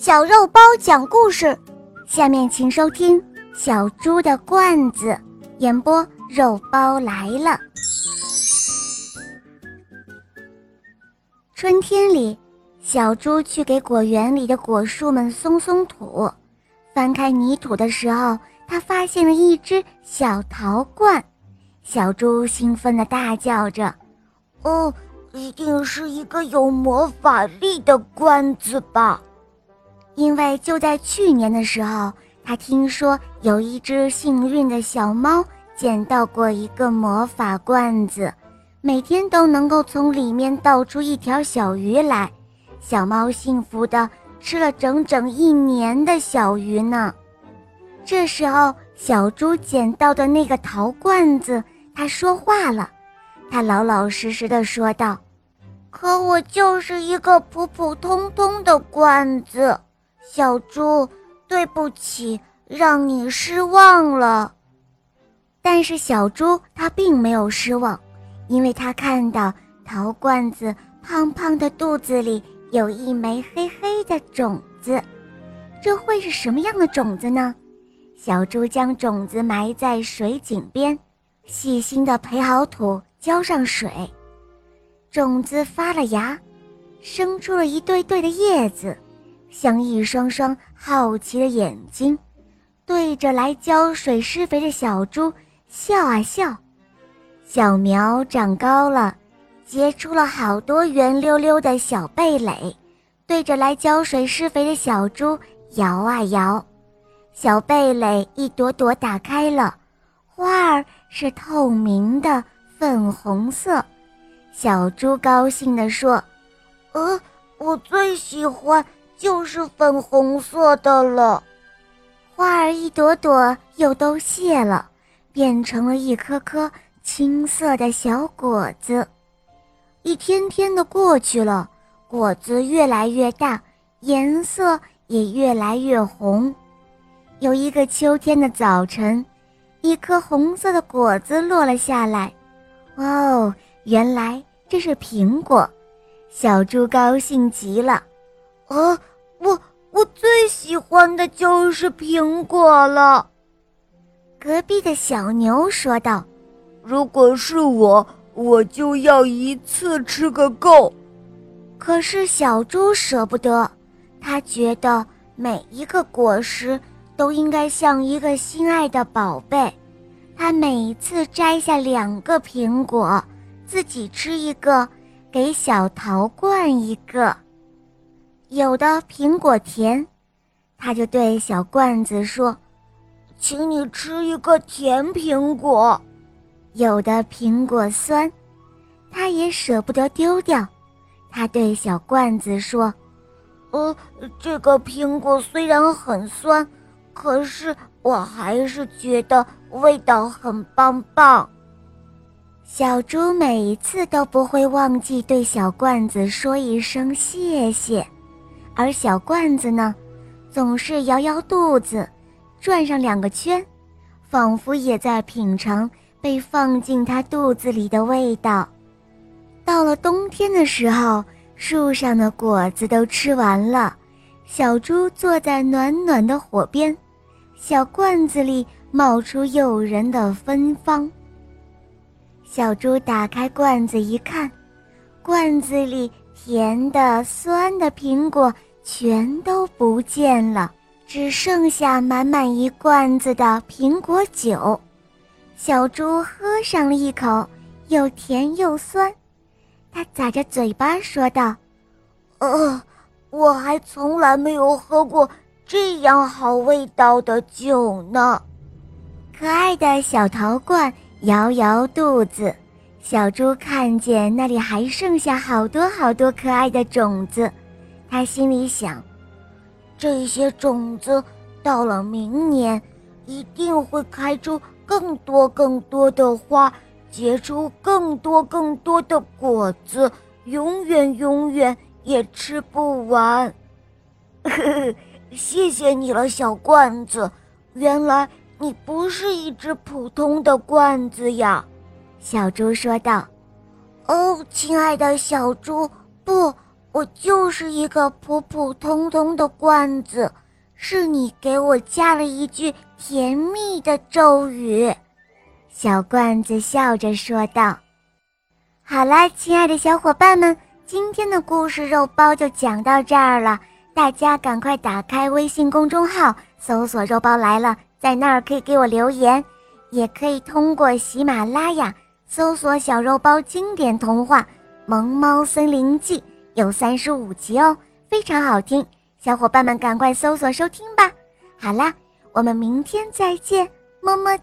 小肉包讲故事，下面请收听《小猪的罐子》，演播肉包来了。春天里，小猪去给果园里的果树们松松土。翻开泥土的时候，他发现了一只小陶罐。小猪兴奋地大叫着：“哦，一定是一个有魔法力的罐子吧！”因为就在去年的时候，他听说有一只幸运的小猫捡到过一个魔法罐子，每天都能够从里面倒出一条小鱼来。小猫幸福的吃了整整一年的小鱼呢。这时候，小猪捡到的那个陶罐子，它说话了，它老老实实的说道：“可我就是一个普普通通的罐子。”小猪，对不起，让你失望了。但是小猪它并没有失望，因为它看到陶罐子胖胖的肚子里有一枚黑黑的种子。这会是什么样的种子呢？小猪将种子埋在水井边，细心地培好土，浇上水，种子发了芽，生出了一对对的叶子。像一双双好奇的眼睛，对着来浇水施肥的小猪笑啊笑。小苗长高了，结出了好多圆溜溜的小蓓蕾，对着来浇水施肥的小猪摇啊摇。小蓓蕾一朵朵打开了，花儿是透明的粉红色。小猪高兴地说：“呃，我最喜欢。”就是粉红色的了，花儿一朵朵又都谢了，变成了一颗颗青色的小果子。一天天的过去了，果子越来越大，颜色也越来越红。有一个秋天的早晨，一颗红色的果子落了下来。哦，原来这是苹果，小猪高兴极了。啊！我我最喜欢的就是苹果了。隔壁的小牛说道：“如果是我，我就要一次吃个够。”可是小猪舍不得，他觉得每一个果实都应该像一个心爱的宝贝。他每次摘下两个苹果，自己吃一个，给小陶罐一个。有的苹果甜，他就对小罐子说：“请你吃一个甜苹果。”有的苹果酸，他也舍不得丢掉，他对小罐子说：“呃，这个苹果虽然很酸，可是我还是觉得味道很棒棒。”小猪每一次都不会忘记对小罐子说一声谢谢。而小罐子呢，总是摇摇肚子，转上两个圈，仿佛也在品尝被放进它肚子里的味道。到了冬天的时候，树上的果子都吃完了，小猪坐在暖暖的火边，小罐子里冒出诱人的芬芳。小猪打开罐子一看，罐子里。甜的、酸的苹果全都不见了，只剩下满满一罐子的苹果酒。小猪喝上了一口，又甜又酸。它咂着嘴巴说道：“呃，我还从来没有喝过这样好味道的酒呢。”可爱的小陶罐摇摇肚子。小猪看见那里还剩下好多好多可爱的种子，他心里想：这些种子到了明年，一定会开出更多更多的花，结出更多更多的果子，永远永远也吃不完。呵呵，谢谢你了，小罐子。原来你不是一只普通的罐子呀。小猪说道：“哦，亲爱的小猪，不，我就是一个普普通通的罐子，是你给我加了一句甜蜜的咒语。”小罐子笑着说道。“好啦，亲爱的小伙伴们，今天的故事肉包就讲到这儿了。大家赶快打开微信公众号，搜索“肉包来了”，在那儿可以给我留言，也可以通过喜马拉雅搜索“小肉包经典童话”。《萌猫森林记》有三十五集哦，非常好听，小伙伴们赶快搜索收听吧。好啦，我们明天再见，么么。